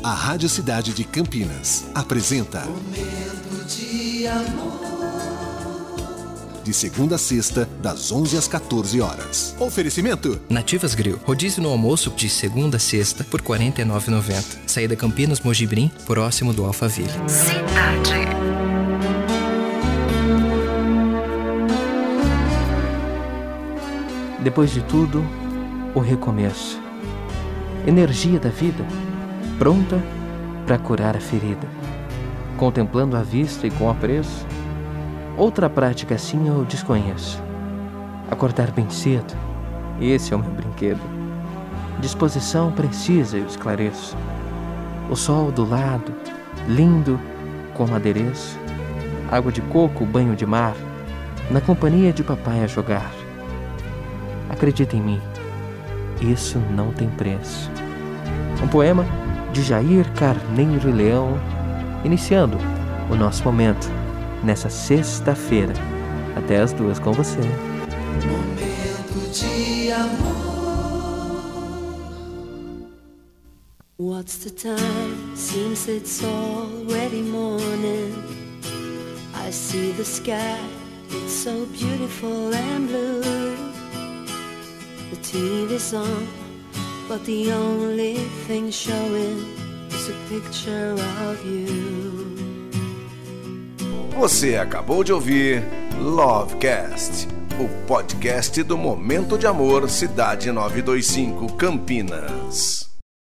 A Rádio Cidade de Campinas apresenta Momento de amor. De segunda a sexta, das 11 às 14 horas. Oferecimento: Nativas Grill. Rodízio no almoço de segunda a sexta por R$ 49,90. Saída Campinas Mojibrim, próximo do Alphaville. Cidade. Depois de tudo, o recomeço. Energia da vida, pronta para curar a ferida. Contemplando à vista e com apreço, outra prática assim eu desconheço. Acordar bem cedo, esse é o meu brinquedo. Disposição precisa eu esclareço. O sol do lado, lindo como adereço. Água de coco, banho de mar, na companhia de papai a jogar. Acredita em mim, isso não tem preço. Um poema de Jair Carneiro e Leão, iniciando o nosso momento nessa sexta-feira. Até as duas com você. Momento de amor. What's the time? Seems it's already morning. I see the sky, it's so beautiful and blue. The TV's on, but the only thing showing is a picture of you. Você acabou de ouvir Lovecast, o podcast do Momento de Amor Cidade 925 Campinas.